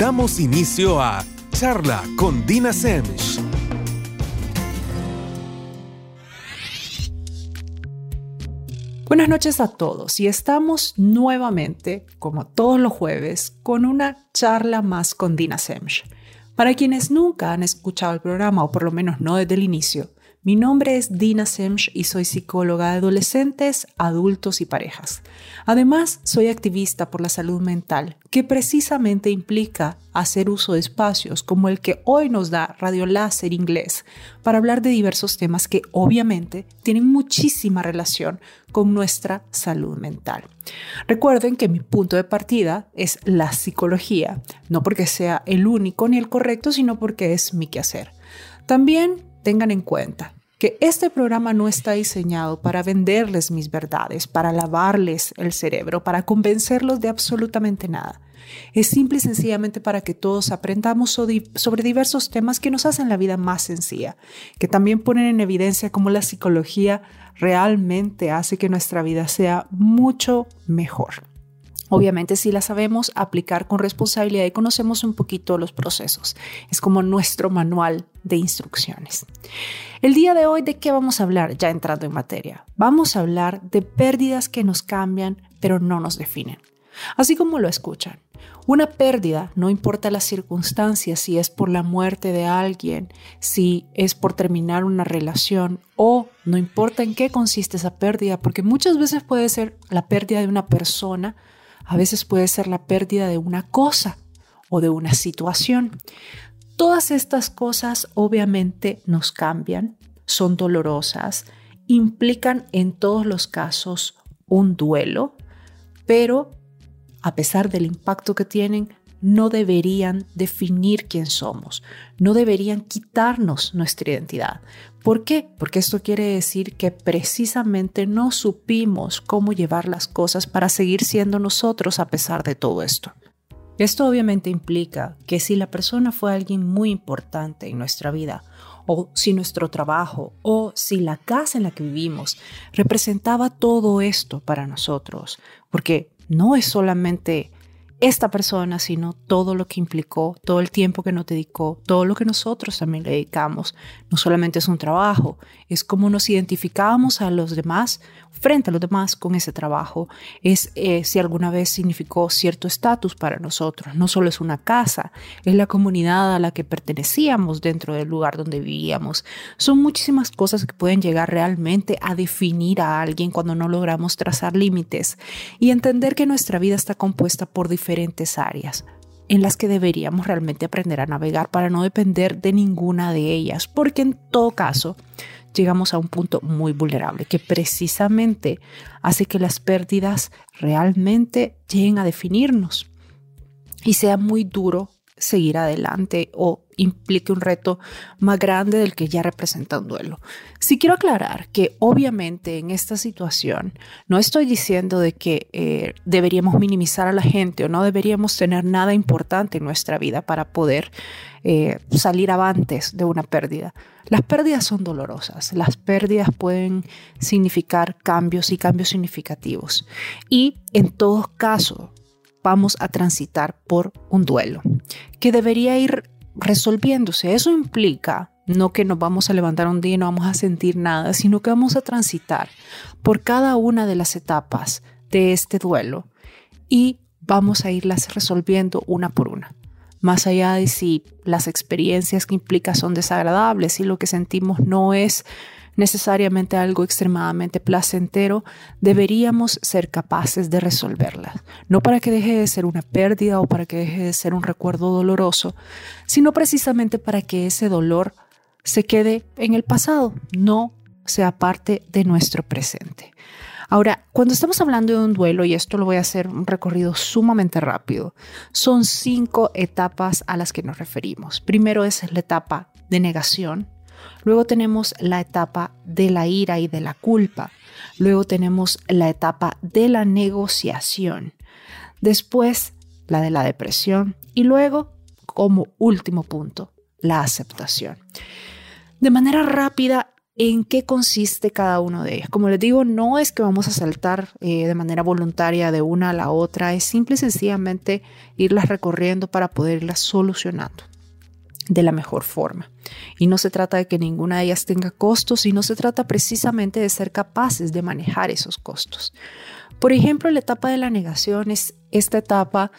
Damos inicio a Charla con Dina Semch. Buenas noches a todos y estamos nuevamente, como todos los jueves, con una charla más con Dina Semch. Para quienes nunca han escuchado el programa, o por lo menos no desde el inicio, mi nombre es Dina Semch y soy psicóloga de adolescentes, adultos y parejas. Además, soy activista por la salud mental, que precisamente implica hacer uso de espacios como el que hoy nos da Radio Láser Inglés para hablar de diversos temas que obviamente tienen muchísima relación con nuestra salud mental. Recuerden que mi punto de partida es la psicología, no porque sea el único ni el correcto, sino porque es mi quehacer. También tengan en cuenta que este programa no está diseñado para venderles mis verdades, para lavarles el cerebro, para convencerlos de absolutamente nada. Es simple y sencillamente para que todos aprendamos sobre diversos temas que nos hacen la vida más sencilla, que también ponen en evidencia cómo la psicología realmente hace que nuestra vida sea mucho mejor. Obviamente si la sabemos aplicar con responsabilidad y conocemos un poquito los procesos. Es como nuestro manual de instrucciones. El día de hoy, ¿de qué vamos a hablar? Ya entrando en materia. Vamos a hablar de pérdidas que nos cambian, pero no nos definen. Así como lo escuchan. Una pérdida, no importa las circunstancias, si es por la muerte de alguien, si es por terminar una relación o no importa en qué consiste esa pérdida, porque muchas veces puede ser la pérdida de una persona, a veces puede ser la pérdida de una cosa o de una situación. Todas estas cosas obviamente nos cambian, son dolorosas, implican en todos los casos un duelo, pero a pesar del impacto que tienen, no deberían definir quién somos, no deberían quitarnos nuestra identidad. ¿Por qué? Porque esto quiere decir que precisamente no supimos cómo llevar las cosas para seguir siendo nosotros a pesar de todo esto. Esto obviamente implica que si la persona fue alguien muy importante en nuestra vida, o si nuestro trabajo, o si la casa en la que vivimos representaba todo esto para nosotros, porque no es solamente esta persona, sino todo lo que implicó, todo el tiempo que nos dedicó, todo lo que nosotros también le dedicamos. No solamente es un trabajo, es cómo nos identificábamos a los demás, frente a los demás con ese trabajo. Es eh, si alguna vez significó cierto estatus para nosotros. No solo es una casa, es la comunidad a la que pertenecíamos dentro del lugar donde vivíamos. Son muchísimas cosas que pueden llegar realmente a definir a alguien cuando no logramos trazar límites y entender que nuestra vida está compuesta por diferentes áreas en las que deberíamos realmente aprender a navegar para no depender de ninguna de ellas, porque en todo caso llegamos a un punto muy vulnerable que precisamente hace que las pérdidas realmente lleguen a definirnos y sea muy duro seguir adelante o implique un reto más grande del que ya representa un duelo. Sí quiero aclarar que obviamente en esta situación no estoy diciendo de que eh, deberíamos minimizar a la gente o no deberíamos tener nada importante en nuestra vida para poder eh, salir avantes de una pérdida. Las pérdidas son dolorosas, las pérdidas pueden significar cambios y cambios significativos. Y en todo caso, vamos a transitar por un duelo que debería ir resolviéndose. Eso implica no que nos vamos a levantar un día y no vamos a sentir nada, sino que vamos a transitar por cada una de las etapas de este duelo y vamos a irlas resolviendo una por una. Más allá de si las experiencias que implica son desagradables y lo que sentimos no es necesariamente algo extremadamente placentero, deberíamos ser capaces de resolverlas. No para que deje de ser una pérdida o para que deje de ser un recuerdo doloroso, sino precisamente para que ese dolor se quede en el pasado, no sea parte de nuestro presente. Ahora, cuando estamos hablando de un duelo, y esto lo voy a hacer un recorrido sumamente rápido, son cinco etapas a las que nos referimos. Primero es la etapa de negación, Luego tenemos la etapa de la ira y de la culpa. Luego tenemos la etapa de la negociación. Después la de la depresión. Y luego, como último punto, la aceptación. De manera rápida, en qué consiste cada uno de ellos. Como les digo, no es que vamos a saltar eh, de manera voluntaria de una a la otra, es simple y sencillamente irlas recorriendo para poder irlas solucionando de la mejor forma. Y no se trata de que ninguna de ellas tenga costos, sino se trata precisamente de ser capaces de manejar esos costos. Por ejemplo, la etapa de la negación es esta etapa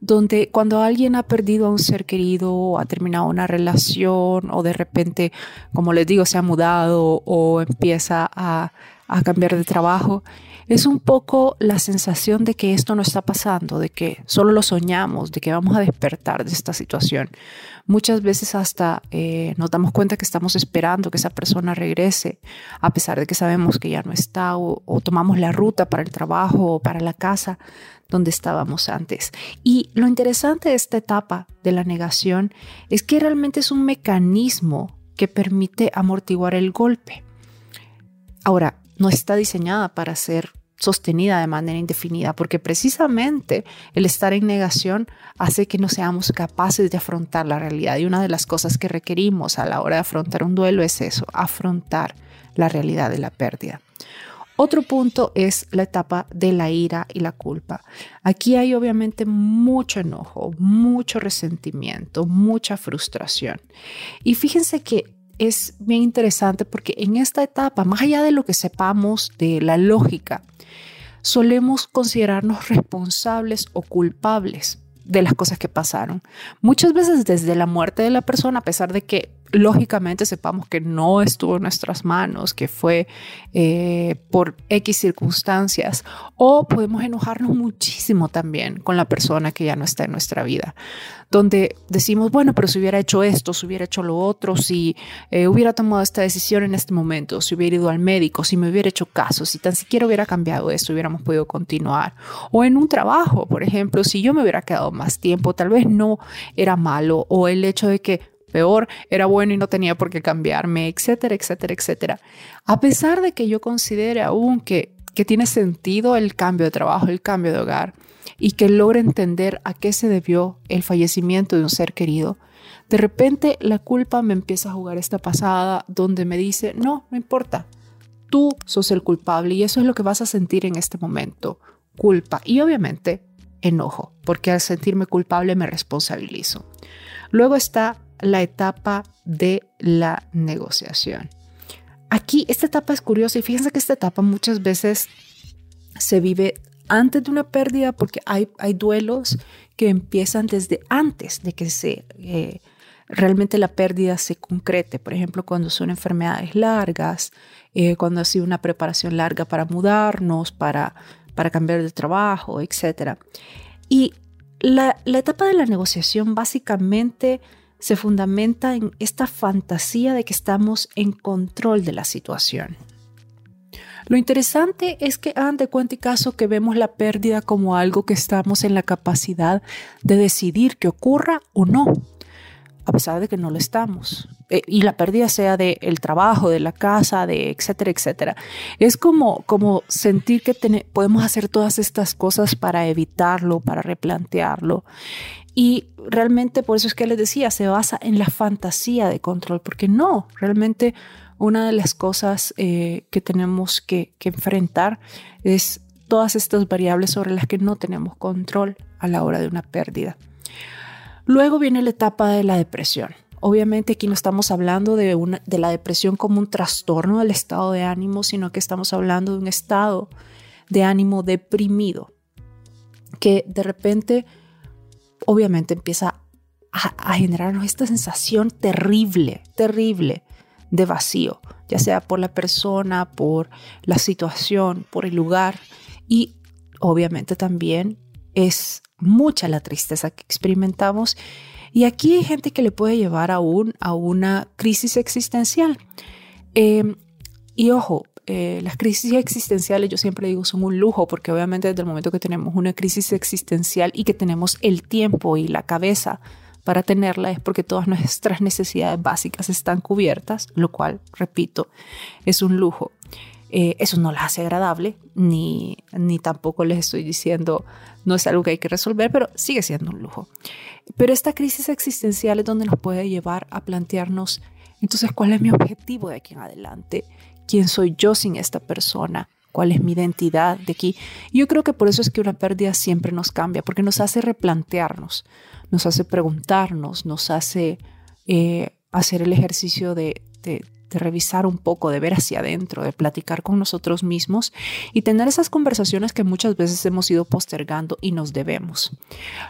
donde cuando alguien ha perdido a un ser querido o ha terminado una relación o de repente, como les digo, se ha mudado o empieza a, a cambiar de trabajo, es un poco la sensación de que esto no está pasando, de que solo lo soñamos, de que vamos a despertar de esta situación. Muchas veces hasta eh, nos damos cuenta que estamos esperando que esa persona regrese, a pesar de que sabemos que ya no está, o, o tomamos la ruta para el trabajo o para la casa donde estábamos antes. Y lo interesante de esta etapa de la negación es que realmente es un mecanismo que permite amortiguar el golpe. Ahora, no está diseñada para ser sostenida de manera indefinida, porque precisamente el estar en negación hace que no seamos capaces de afrontar la realidad. Y una de las cosas que requerimos a la hora de afrontar un duelo es eso, afrontar la realidad de la pérdida. Otro punto es la etapa de la ira y la culpa. Aquí hay obviamente mucho enojo, mucho resentimiento, mucha frustración. Y fíjense que es bien interesante porque en esta etapa, más allá de lo que sepamos de la lógica, solemos considerarnos responsables o culpables de las cosas que pasaron. Muchas veces desde la muerte de la persona, a pesar de que lógicamente sepamos que no estuvo en nuestras manos, que fue eh, por X circunstancias, o podemos enojarnos muchísimo también con la persona que ya no está en nuestra vida, donde decimos, bueno, pero si hubiera hecho esto, si hubiera hecho lo otro, si eh, hubiera tomado esta decisión en este momento, si hubiera ido al médico, si me hubiera hecho caso, si tan siquiera hubiera cambiado esto, hubiéramos podido continuar. O en un trabajo, por ejemplo, si yo me hubiera quedado más tiempo, tal vez no era malo, o el hecho de que peor, era bueno y no tenía por qué cambiarme, etcétera, etcétera, etcétera. A pesar de que yo considere aún que, que tiene sentido el cambio de trabajo, el cambio de hogar, y que logre entender a qué se debió el fallecimiento de un ser querido, de repente la culpa me empieza a jugar esta pasada donde me dice, no, no importa, tú sos el culpable y eso es lo que vas a sentir en este momento, culpa y obviamente enojo, porque al sentirme culpable me responsabilizo. Luego está la etapa de la negociación. Aquí esta etapa es curiosa y fíjense que esta etapa muchas veces se vive antes de una pérdida porque hay, hay duelos que empiezan desde antes de que se eh, realmente la pérdida se concrete. Por ejemplo, cuando son enfermedades largas, eh, cuando ha sido una preparación larga para mudarnos, para, para cambiar de trabajo, etc. Y la, la etapa de la negociación básicamente se fundamenta en esta fantasía de que estamos en control de la situación. Lo interesante es que de cuenta y caso que vemos la pérdida como algo que estamos en la capacidad de decidir que ocurra o no, a pesar de que no lo estamos. Eh, y la pérdida sea del el trabajo, de la casa, de etcétera, etcétera. Es como, como sentir que podemos hacer todas estas cosas para evitarlo, para replantearlo. Y realmente por eso es que les decía, se basa en la fantasía de control, porque no, realmente una de las cosas eh, que tenemos que, que enfrentar es todas estas variables sobre las que no tenemos control a la hora de una pérdida. Luego viene la etapa de la depresión. Obviamente aquí no estamos hablando de, una, de la depresión como un trastorno del estado de ánimo, sino que estamos hablando de un estado de ánimo deprimido, que de repente obviamente empieza a, generarnos esta sensación terrible, terrible de vacío, ya sea por la persona, por la situación, por el lugar y obviamente también es mucha la tristeza que experimentamos y aquí hay gente que le puede llevar aún a una crisis existencial. Em, y ojo, eh, las crisis existenciales yo siempre digo son un lujo porque obviamente desde el momento que tenemos una crisis existencial y que tenemos el tiempo y la cabeza para tenerla es porque todas nuestras necesidades básicas están cubiertas, lo cual, repito, es un lujo. Eh, eso no las hace agradable, ni, ni tampoco les estoy diciendo no es algo que hay que resolver, pero sigue siendo un lujo. Pero esta crisis existencial es donde nos puede llevar a plantearnos Entonces, ¿cuál es mi objetivo de aquí en adelante? ¿Quién soy yo sin esta persona? ¿Cuál es mi identidad de aquí? yo creo que por eso es que una pérdida siempre nos cambia, porque nos hace replantearnos, nos hace preguntarnos, nos hace eh, hacer el ejercicio de, de revisar un poco, de ver hacia adentro, de platicar con nosotros mismos y tener esas conversaciones que muchas veces hemos ido postergando y nos debemos.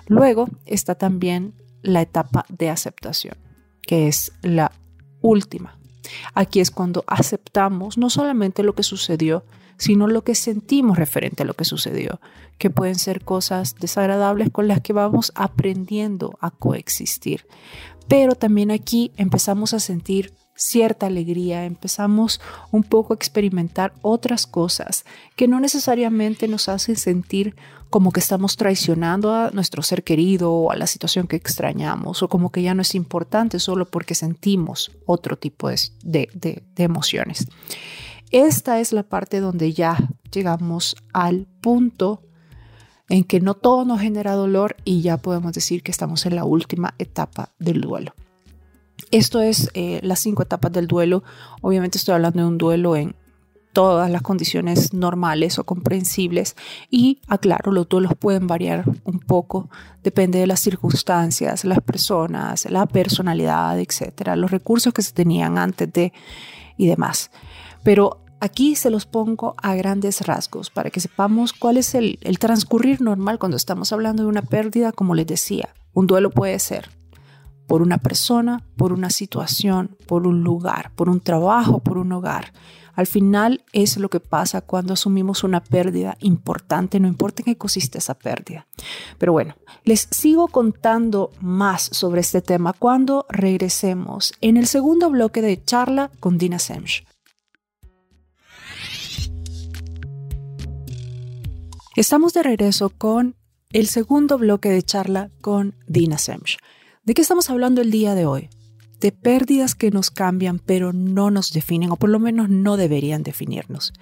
Luego está también la etapa de aceptación, que es la última. Aquí es cuando aceptamos no solamente lo que sucedió, sino lo que sentimos referente a lo que sucedió, que pueden ser cosas desagradables con las que vamos aprendiendo a coexistir. Pero también aquí empezamos a sentir cierta alegría, empezamos un poco a experimentar otras cosas que no necesariamente nos hacen sentir como que estamos traicionando a nuestro ser querido o a la situación que extrañamos o como que ya no es importante solo porque sentimos otro tipo de, de, emociones. Esta es la parte donde ya llegamos al punto en que no todo nos genera dolor y ya podemos decir que estamos en la última etapa del duelo. Esto es eh, las cinco etapas del duelo. Obviamente estoy hablando de un duelo en todas las condiciones normales o comprensibles y aclaro, los duelos pueden variar un poco, depende de las circunstancias, las personas, la personalidad, etcétera, los recursos que se tenían antes de y demás. Pero aquí se los pongo a grandes rasgos para que sepamos cuál es el transcurrir normal cuando estamos hablando de una pérdida, como les decía. Un duelo puede ser por una persona, por una situación, por un lugar, por un trabajo, por un hogar. Al final es lo que pasa cuando asumimos una pérdida importante, no importa en qué consiste esa pérdida. Pero bueno, les sigo contando más sobre este tema cuando regresemos en el segundo bloque de charla con Dina Semch. Estamos de regreso con el segundo bloque de charla con Dina Semch. ¿De qué estamos hablando el día de hoy? De pérdidas que nos cambian pero no nos definen o por lo menos no deberían definirnos.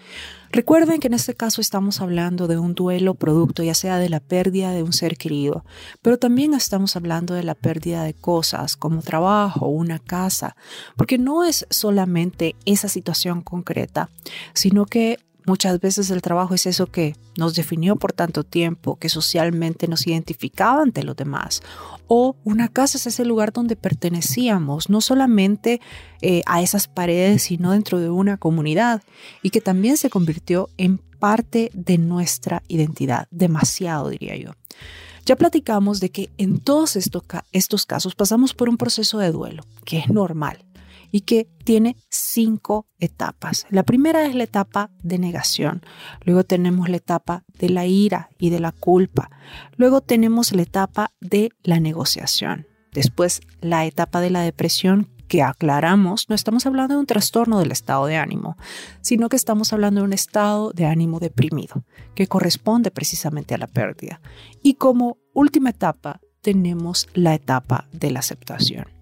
Recuerden que en este caso estamos hablando de un duelo producto ya sea de la pérdida de un ser querido, pero también estamos hablando de la pérdida de cosas como trabajo, una casa, porque no es solamente esa situación concreta, sino que Muchas veces el trabajo es eso que nos definió por tanto tiempo, que socialmente nos identificaba ante los demás. O una casa es ese lugar donde pertenecíamos, no solamente eh, a esas paredes, sino dentro de una comunidad, y que también se convirtió en parte de nuestra identidad, demasiado diría yo. Ya platicamos de que en todos estos, estos casos pasamos por un proceso de duelo, que es normal y que tiene cinco etapas. La primera es la etapa de negación, luego tenemos la etapa de la ira y de la culpa, luego tenemos la etapa de la negociación, después la etapa de la depresión que aclaramos, no estamos hablando de un trastorno del estado de ánimo, sino que estamos hablando de un estado de ánimo deprimido, que corresponde precisamente a la pérdida. Y como última etapa tenemos la etapa de la aceptación.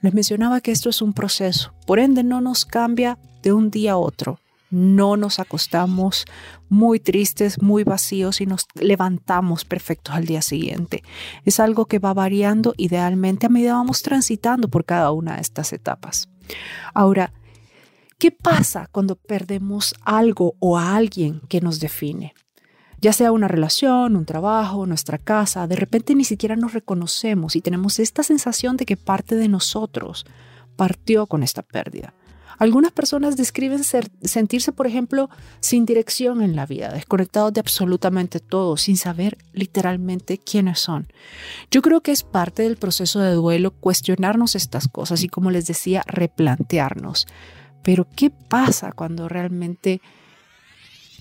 Les mencionaba que esto es un proceso, por ende no nos cambia de un día a otro. No nos acostamos muy tristes, muy vacíos y nos levantamos perfectos al día siguiente. Es algo que va variando idealmente a medida vamos transitando por cada una de estas etapas. Ahora, ¿qué pasa cuando perdemos algo o a alguien que nos define? Ya sea una relación, un trabajo, nuestra casa, de repente ni siquiera nos reconocemos y tenemos esta sensación de que parte de nosotros partió con esta pérdida. Algunas personas describen sentirse, por ejemplo, sin dirección en la vida, desconectados de absolutamente todo, sin saber literalmente quiénes son. Yo creo que es parte del proceso de duelo cuestionarnos estas cosas y, como les decía, replantearnos. Pero, ¿qué pasa cuando realmente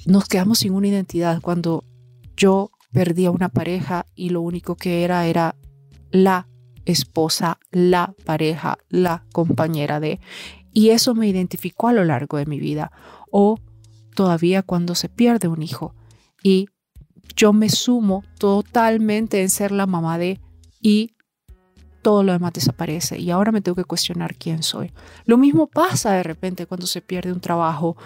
nos quedamos sin una identidad cuando yo perdí a una pareja y lo único que era era la esposa, la pareja, la compañera de. Y eso me identificó a lo largo de mi vida. O todavía cuando se pierde un hijo y yo me sumo totalmente en ser la mamá de y todo lo demás desaparece y ahora me tengo que cuestionar quién soy. Lo mismo pasa de repente cuando se pierde un trabajo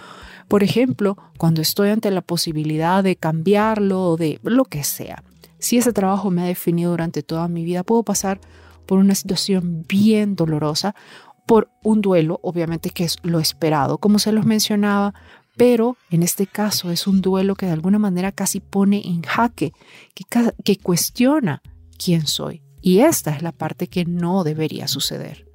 por ejemplo, cuando estoy ante la posibilidad de cambiarlo o de lo que sea. Si ese trabajo me ha definido durante toda mi vida, puedo pasar por una situación bien dolorosa por un duelo, obviamente que es lo esperado, como se los mencionaba, pero en este caso es un duelo que de alguna manera casi pone en jaque, que, cuestiona quién soy. Y esta es la parte que no debería suceder.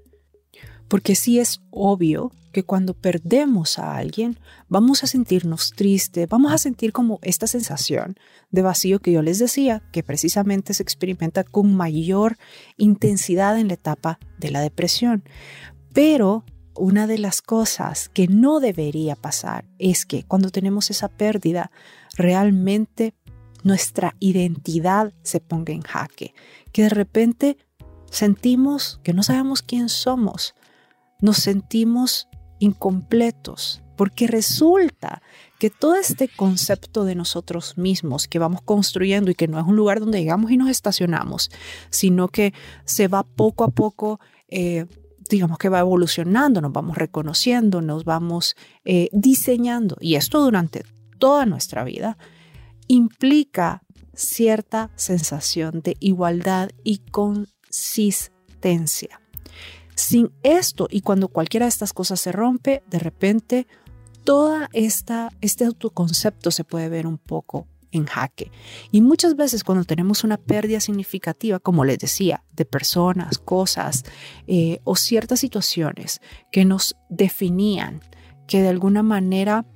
Porque sí es obvio que cuando perdemos a alguien, vamos a sentirnos tristes, vamos a sentir como esta sensación de vacío que yo les decía, que precisamente se experimenta con mayor intensidad en la etapa de la depresión. Pero una de las cosas que no debería pasar es que cuando tenemos esa pérdida, realmente nuestra identidad se ponga en jaque, que de repente sentimos que no sabemos quién somos, nos sentimos incompletos, porque resulta que todo este concepto de nosotros mismos que vamos construyendo y que no es un lugar donde llegamos y nos estacionamos, sino que se va poco a poco, eh, digamos que va evolucionando, nos vamos reconociendo, nos vamos eh, diseñando, y esto durante toda nuestra vida, implica cierta sensación de igualdad y consistencia. Sin esto y cuando cualquiera de estas cosas se rompe, de repente esta este autoconcepto se puede ver un poco en jaque. Y muchas veces cuando tenemos una pérdida significativa, como les decía, de personas, cosas eh, o ciertas situaciones que nos definían, que de alguna manera,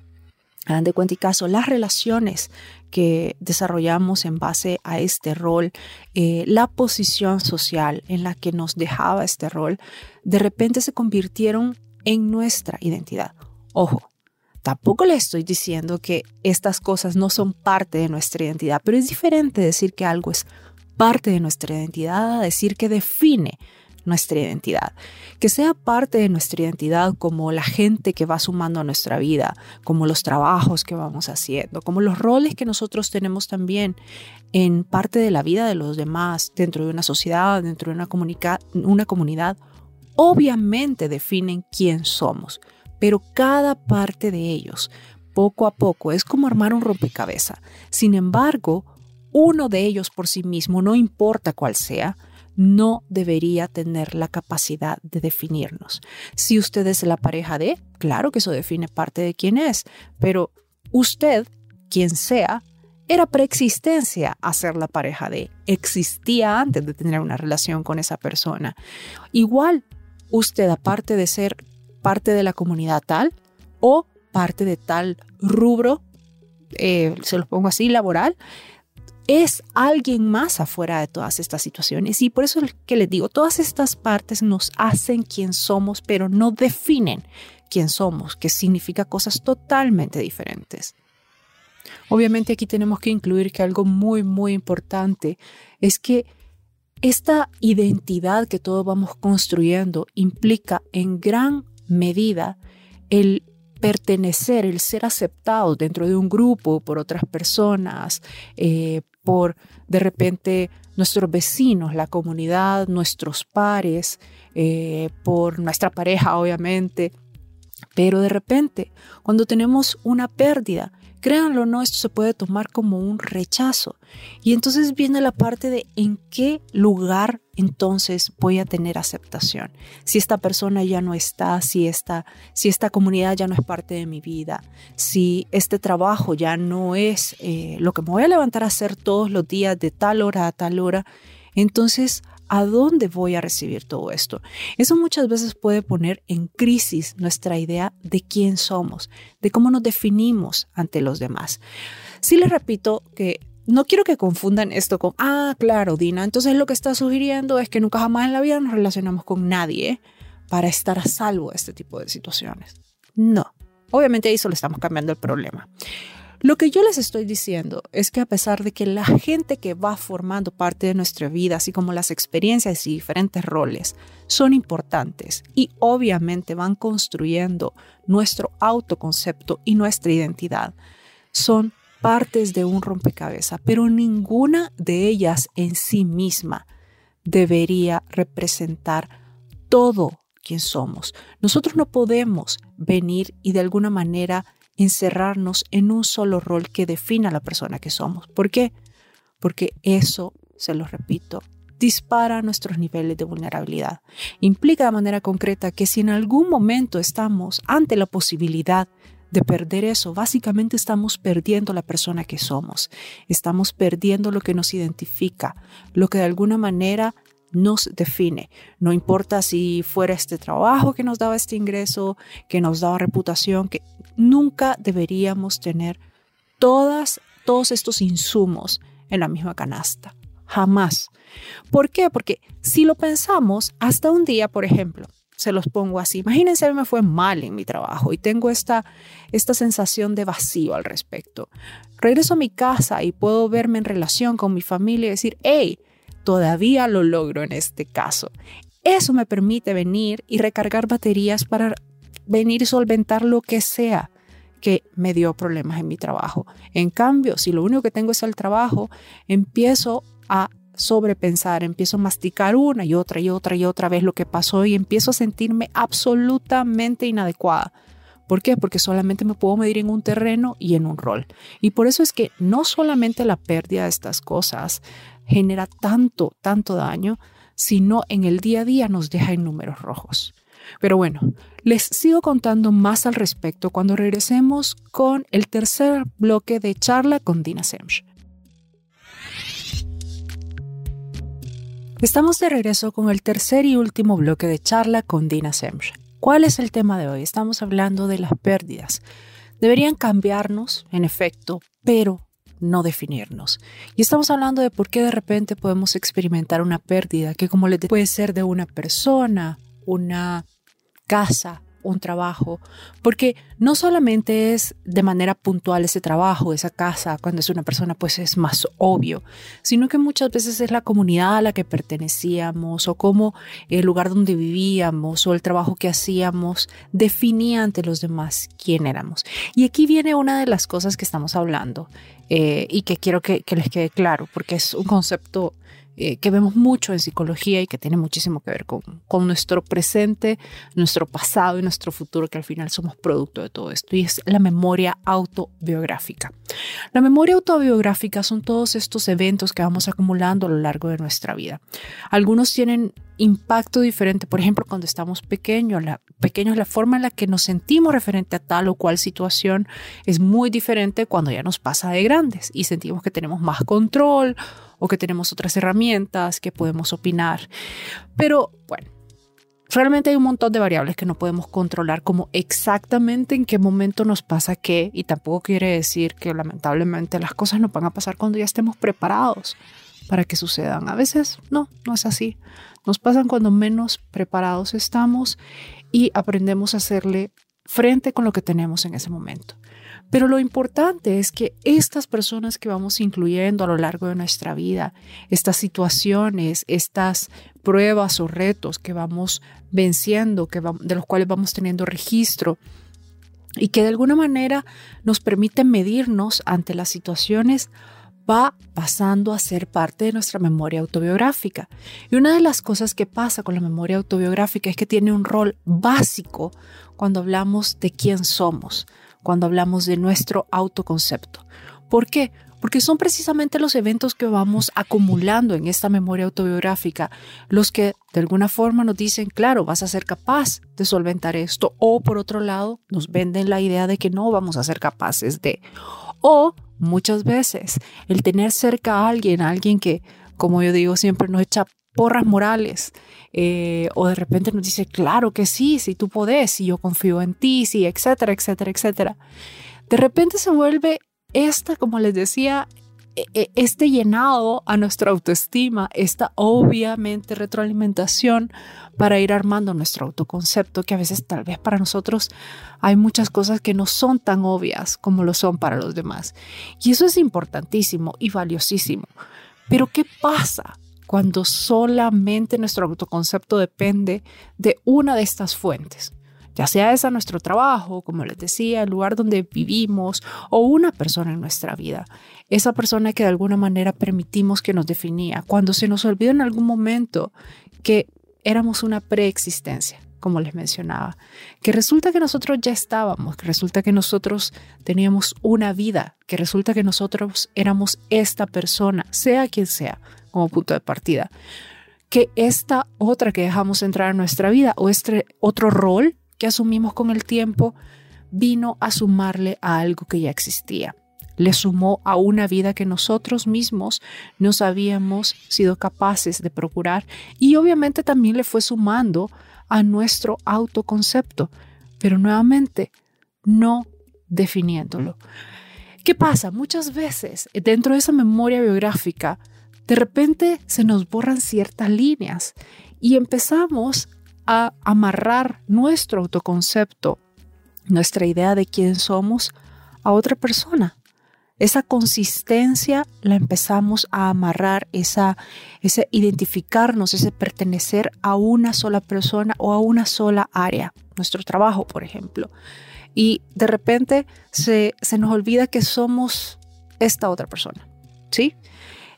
de cuenta y caso, las relaciones que desarrollamos en base a este rol, eh, la posición social en la que nos dejaba este rol, de repente se convirtieron en nuestra identidad. Ojo, tampoco le estoy diciendo que estas cosas no son parte de nuestra identidad, pero es diferente decir que algo es parte de nuestra identidad a decir que define nuestra identidad, que sea parte de nuestra identidad como la gente que va sumando a nuestra vida, como los trabajos que vamos haciendo, como los roles que nosotros tenemos también en parte de la vida de los demás, dentro de una sociedad, dentro de una, una comunidad, obviamente definen quién somos, pero cada parte de ellos, poco a poco, es como armar un rompecabezas. Sin embargo, uno de ellos por sí mismo, no importa cuál sea, no debería tener la capacidad de definirnos. Si usted es la pareja de, claro que eso define parte de quién es, pero usted, quien sea, era preexistencia a ser la pareja de, existía antes de tener una relación con esa persona. Igual, usted aparte de ser parte de la comunidad tal o parte de tal rubro, eh, se lo pongo así, laboral, es alguien más afuera de todas estas situaciones. Y por eso es que les digo, todas estas partes nos hacen quien somos, pero no definen quién somos, que significa cosas totalmente diferentes. Obviamente aquí tenemos que incluir que algo muy, muy importante es que esta identidad que todos vamos construyendo implica en gran medida el pertenecer, el ser aceptado dentro de un grupo por otras personas, eh, por de repente nuestros vecinos, la comunidad, nuestros pares, eh, por nuestra pareja, obviamente. Pero de repente, cuando tenemos una pérdida, Créanlo o no, esto se puede tomar como un rechazo. Y entonces viene la parte de en qué lugar entonces voy a tener aceptación. Si esta persona ya no está, si esta, si esta comunidad ya no es parte de mi vida, si este trabajo ya no es eh, lo que me voy a levantar a hacer todos los días de tal hora a tal hora, entonces ¿A dónde voy a recibir todo esto? Eso muchas veces puede poner en crisis nuestra idea de quién somos, de cómo nos definimos ante los demás. Sí les repito que no quiero que confundan esto con, ah, claro, Dina, entonces lo que está sugiriendo es que nunca jamás en la vida nos relacionamos con nadie para estar a salvo de este tipo de situaciones. No, obviamente ahí solo estamos cambiando el problema. Lo que yo les estoy diciendo es que a pesar de que la gente que va formando parte de nuestra vida, así como las experiencias y diferentes roles, son importantes y obviamente van construyendo nuestro autoconcepto y nuestra identidad, son partes de un rompecabezas, pero ninguna de ellas en sí misma debería representar todo quien somos. Nosotros no podemos venir y de alguna manera encerrarnos en un solo rol que defina la persona que somos. ¿Por qué? Porque eso, se lo repito, dispara nuestros niveles de vulnerabilidad. Implica de manera concreta que si en algún momento estamos ante la posibilidad de perder eso, básicamente estamos perdiendo la persona que somos, estamos perdiendo lo que nos identifica, lo que de alguna manera nos define. No importa si fuera este trabajo que nos daba este ingreso, que nos daba reputación, que nunca deberíamos tener todas, todos estos insumos en la misma canasta. Jamás. ¿Por qué? Porque si lo pensamos, hasta un día, por ejemplo, se los pongo así. Imagínense, a mí me fue mal en mi trabajo y tengo esta, esta sensación de vacío al respecto. Regreso a mi casa y puedo verme en relación con mi familia y decir, hey, todavía lo logro en este caso. Eso me permite venir y recargar baterías para venir y solventar lo que sea que me dio problemas en mi trabajo. En cambio, si lo único que tengo es el trabajo, empiezo a sobrepensar, empiezo a masticar una y otra y otra y otra vez lo que pasó y empiezo a sentirme absolutamente inadecuada. ¿Por qué? Porque solamente me puedo medir en un terreno y en un rol. Y por eso es que no solamente la pérdida de estas cosas genera tanto, tanto daño, sino en el día a día nos deja en números rojos. Pero bueno, les sigo contando más al respecto cuando regresemos con el tercer bloque de charla con Dina Semch. Estamos de regreso con el tercer y último bloque de charla con Dina Semch. ¿Cuál es el tema de hoy? Estamos hablando de las pérdidas. Deberían cambiarnos, en efecto, pero no definirnos. Y estamos hablando de por qué de repente podemos experimentar una pérdida que como les puede ser de una persona, una casa, un trabajo, porque no solamente es de manera puntual ese trabajo, esa casa, cuando es una persona pues es más obvio, sino que muchas veces es la comunidad a la que pertenecíamos o como el lugar donde vivíamos o el trabajo que hacíamos definía ante los demás quién éramos. Y aquí viene una de las cosas que estamos hablando eh, y que quiero que les quede claro, porque es un concepto eh, que vemos mucho en psicología y que tiene muchísimo que ver con, con nuestro presente, nuestro pasado y nuestro futuro, que al final somos producto de todo esto, y es la memoria autobiográfica. La memoria autobiográfica son todos estos eventos que vamos acumulando a lo largo de nuestra vida. Algunos tienen impacto diferente. Por ejemplo, cuando estamos pequeños, la, pequeños, la forma en la que nos sentimos referente a tal o cual situación es muy diferente cuando ya nos pasa de grandes y sentimos que tenemos más control o que tenemos otras herramientas que podemos opinar. Pero bueno, realmente hay un montón de variables que no podemos controlar, como exactamente en qué momento nos pasa qué, y tampoco quiere decir que lamentablemente las cosas no van a pasar cuando ya estemos preparados para que sucedan. A veces no, no es así. Nos pasan cuando menos preparados estamos y aprendemos a hacerle frente con lo que tenemos en ese momento. Pero lo importante es que estas personas que vamos incluyendo a lo largo de nuestra vida, estas situaciones, estas pruebas o retos que vamos venciendo, que de los cuales vamos teniendo registro, y que de alguna manera nos permiten medirnos ante las situaciones, va pasando a ser parte de nuestra memoria autobiográfica. Y una de las cosas que pasa con la memoria autobiográfica es que tiene un rol básico cuando hablamos de quién somos, cuando hablamos de nuestro autoconcepto. ¿Por qué? Porque son precisamente los eventos que vamos acumulando en esta memoria autobiográfica los que de alguna forma nos dicen, claro, vas a ser capaz de solventar esto. O por otro lado, nos venden la idea de que no vamos a ser capaces de. O muchas veces el tener cerca a alguien, alguien que, como yo digo, siempre nos echa porras morales eh, o de repente nos dice, claro que sí, si tú podés, si yo confío en ti, sí, etcétera, etcétera, etcétera. De repente se vuelve esta, como les decía, e, e, este llenado a nuestra autoestima, esta obviamente retroalimentación para ir armando nuestro autoconcepto, que a veces tal vez para nosotros hay muchas cosas que no son tan obvias como lo son para los demás. Y eso es importantísimo y valiosísimo. Pero ¿qué pasa cuando solamente nuestro autoconcepto depende de una de estas fuentes? ya sea esa nuestro trabajo, como les decía, el lugar donde vivimos o una persona en nuestra vida. Esa persona que de alguna manera permitimos que nos definía, cuando se nos olvida en algún momento que éramos una preexistencia, como les mencionaba, que resulta que nosotros ya estábamos, que resulta que nosotros teníamos una vida, que resulta que nosotros éramos esta persona, sea quien sea, como punto de partida, que esta otra que dejamos entrar en nuestra vida o este otro rol que asumimos con el tiempo vino a sumarle a algo que ya existía. Le sumó a una vida que nosotros mismos nos habíamos sido capaces de procurar y obviamente también le fue sumando a nuestro autoconcepto, pero nuevamente no definiéndolo. ¿Qué pasa? Muchas veces dentro de esa memoria biográfica, de repente se nos borran ciertas líneas y empezamos a amarrar nuestro autoconcepto, nuestra idea de quién somos a otra persona. Esa consistencia la empezamos a amarrar, esa, ese identificarnos, ese pertenecer a una sola persona o a una sola área, nuestro trabajo, por ejemplo. Y de repente se, se nos olvida que somos esta otra persona, ¿sí?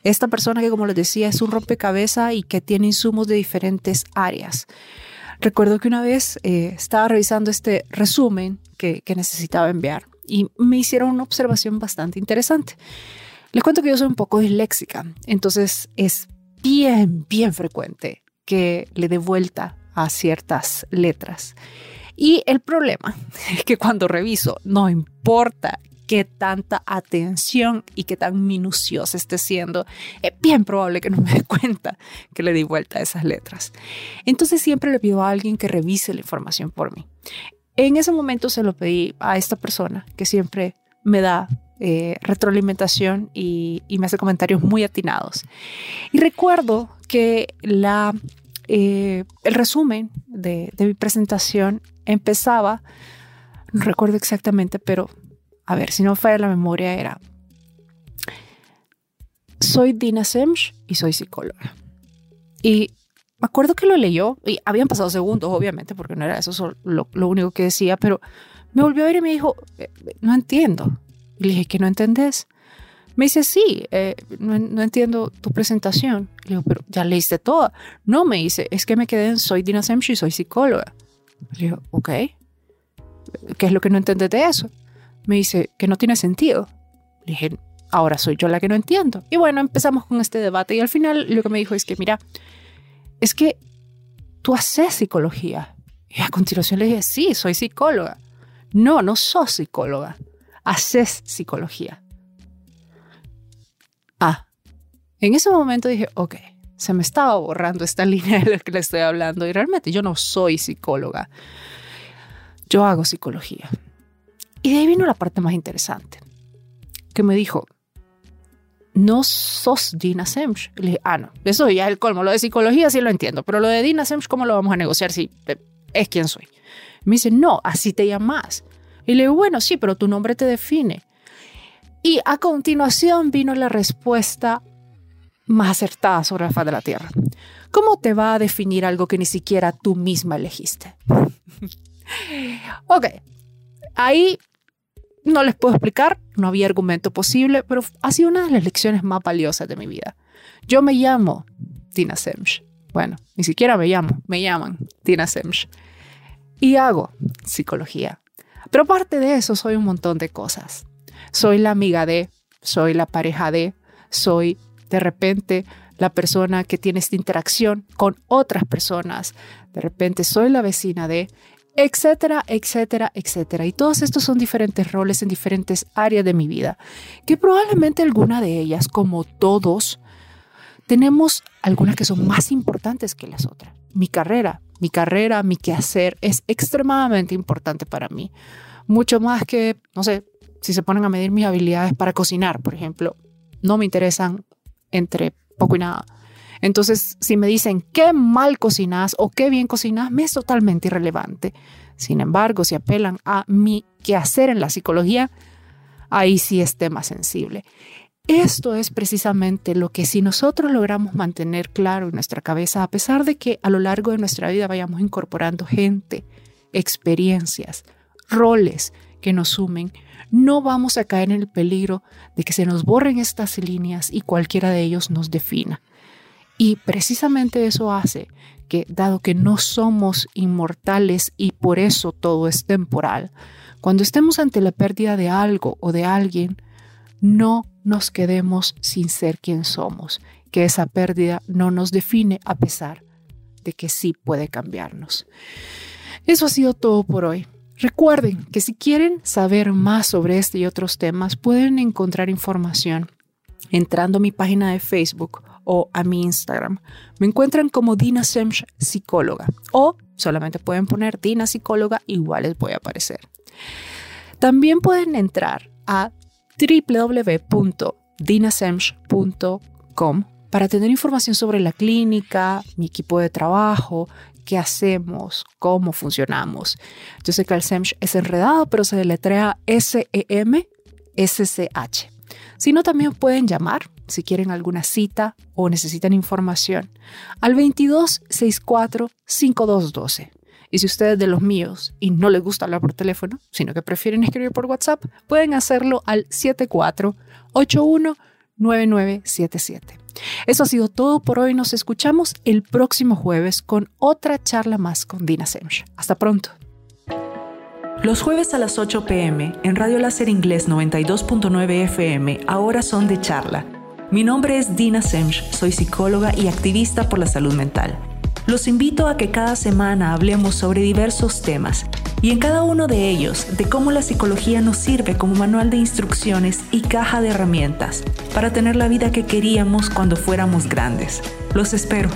Esta persona que, como les decía, es un rompecabezas y que tiene insumos de diferentes áreas. Recuerdo que una vez eh, estaba revisando este resumen que, que necesitaba enviar y me hicieron una observación bastante interesante. Les cuento que yo soy un poco disléxica, entonces es bien, bien frecuente que le dé vuelta a ciertas letras. Y el problema es que cuando reviso, no importa qué tanta atención y qué tan minuciosa esté siendo, es bien probable que no me dé cuenta que le di vuelta a esas letras. Entonces siempre le pido a alguien que revise la información por mí. En ese momento se lo pedí a esta persona que siempre me da eh, retroalimentación y, me hace comentarios muy atinados. Y recuerdo que la, eh, el resumen de, mi presentación empezaba, no recuerdo exactamente, pero a ver, si no falla la memoria, era, soy Dina Semch y soy psicóloga. Y me acuerdo que lo leyó y habían pasado segundos, obviamente, porque no era eso lo, único que decía, pero me volvió a ver y me dijo, eh, no entiendo. Y le dije, ¿que no entendés? Me dice, sí, eh, no, entiendo tu presentación. Le digo, pero ya leíste toda. No, me dice, es que me quedé en soy Dina Semch y soy psicóloga. Le digo, ok. ¿Qué es lo que no entiendes de eso? Me dice, que no tiene sentido. Le dije, ahora soy yo la que no entiendo. Y bueno, empezamos con este debate y al final lo que me dijo es que, mira, es que tú haces psicología. Y a continuación le dije, sí, soy psicóloga. No, no sos psicóloga. Haces psicología. Ah, en ese momento dije, ok, se me estaba borrando esta línea de la que le estoy hablando y realmente yo no soy psicóloga. Yo hago psicología. Y de ahí vino la parte más interesante, que me dijo, no sos Dina Semch. Le dije, ah, no, eso ya es el colmo. Lo de psicología sí lo entiendo, pero lo de Dina Semch, ¿cómo lo vamos a negociar si eh, es quien soy? Me dice, no, así te llamas. Y le digo, bueno, sí, pero tu nombre te define. Y a continuación vino la respuesta más acertada sobre la faz de la Tierra. ¿Cómo te va a definir algo que ni siquiera tú misma elegiste? ok, ahí no les puedo explicar, no había argumento posible, pero ha sido una de las lecciones más valiosas de mi vida. Yo me llamo Tina Semch. Bueno, ni siquiera me llamo, me llaman Tina Semch. Y hago psicología. Pero aparte de eso, soy un montón de cosas. Soy la amiga de, soy la pareja de, soy de repente la persona que tiene esta interacción con otras personas. De repente soy la vecina de, etcétera, etcétera, etcétera. Y todos estos son diferentes roles en diferentes áreas de mi vida, que probablemente alguna de ellas, como todos, tenemos algunas que son más importantes que las otras. Mi carrera, mi carrera, mi quehacer es extremadamente importante para mí. Mucho más que, no sé, si se ponen a medir mis habilidades para cocinar, por ejemplo, no me interesan entre poco y nada. Entonces, si me dicen qué mal cocinas o qué bien cocinas, me es totalmente irrelevante. Sin embargo, si apelan a mi quehacer en la psicología, ahí sí es tema sensible. Esto es precisamente lo que si nosotros logramos mantener claro en nuestra cabeza, a pesar de que a lo largo de nuestra vida vayamos incorporando gente, experiencias, roles que nos sumen, no vamos a caer en el peligro de que se nos borren estas líneas y cualquiera de ellos nos defina. Y precisamente eso hace que dado que no somos inmortales y por eso todo es temporal, cuando estemos ante la pérdida de algo o de alguien, no nos quedemos sin ser quien somos, que esa pérdida no nos define a pesar de que sí puede cambiarnos. Eso ha sido todo por hoy. Recuerden que si quieren saber más sobre este y otros temas, pueden encontrar información entrando a mi página de Facebook o a mi Instagram. Me encuentran como Dina Semch Psicóloga o solamente pueden poner Dina Psicóloga, igual les voy a aparecer. También pueden entrar a www.dinasemch.com para tener información sobre la clínica, mi equipo de trabajo, qué hacemos, cómo funcionamos. Yo sé que el SEMSH es enredado, pero se deletrea S-E-M-S-C-H. Si no, también pueden llamar si quieren alguna cita o necesitan información al 2264 5212. Y si ustedes de los míos y no les gusta hablar por teléfono, sino que prefieren escribir por WhatsApp, pueden hacerlo al 74819977. Eso ha sido todo por hoy. Nos escuchamos el próximo jueves con otra charla más con Dina Semch. Hasta pronto. Los jueves a las 8 pm en Radio Láser Inglés 92.9 FM ahora son de charla. Mi nombre es Dina Semch, soy psicóloga y activista por la salud mental. Los invito a que cada semana hablemos sobre diversos temas y en cada uno de ellos de cómo la psicología nos sirve como manual de instrucciones y caja de herramientas para tener la vida que queríamos cuando fuéramos grandes. Los espero.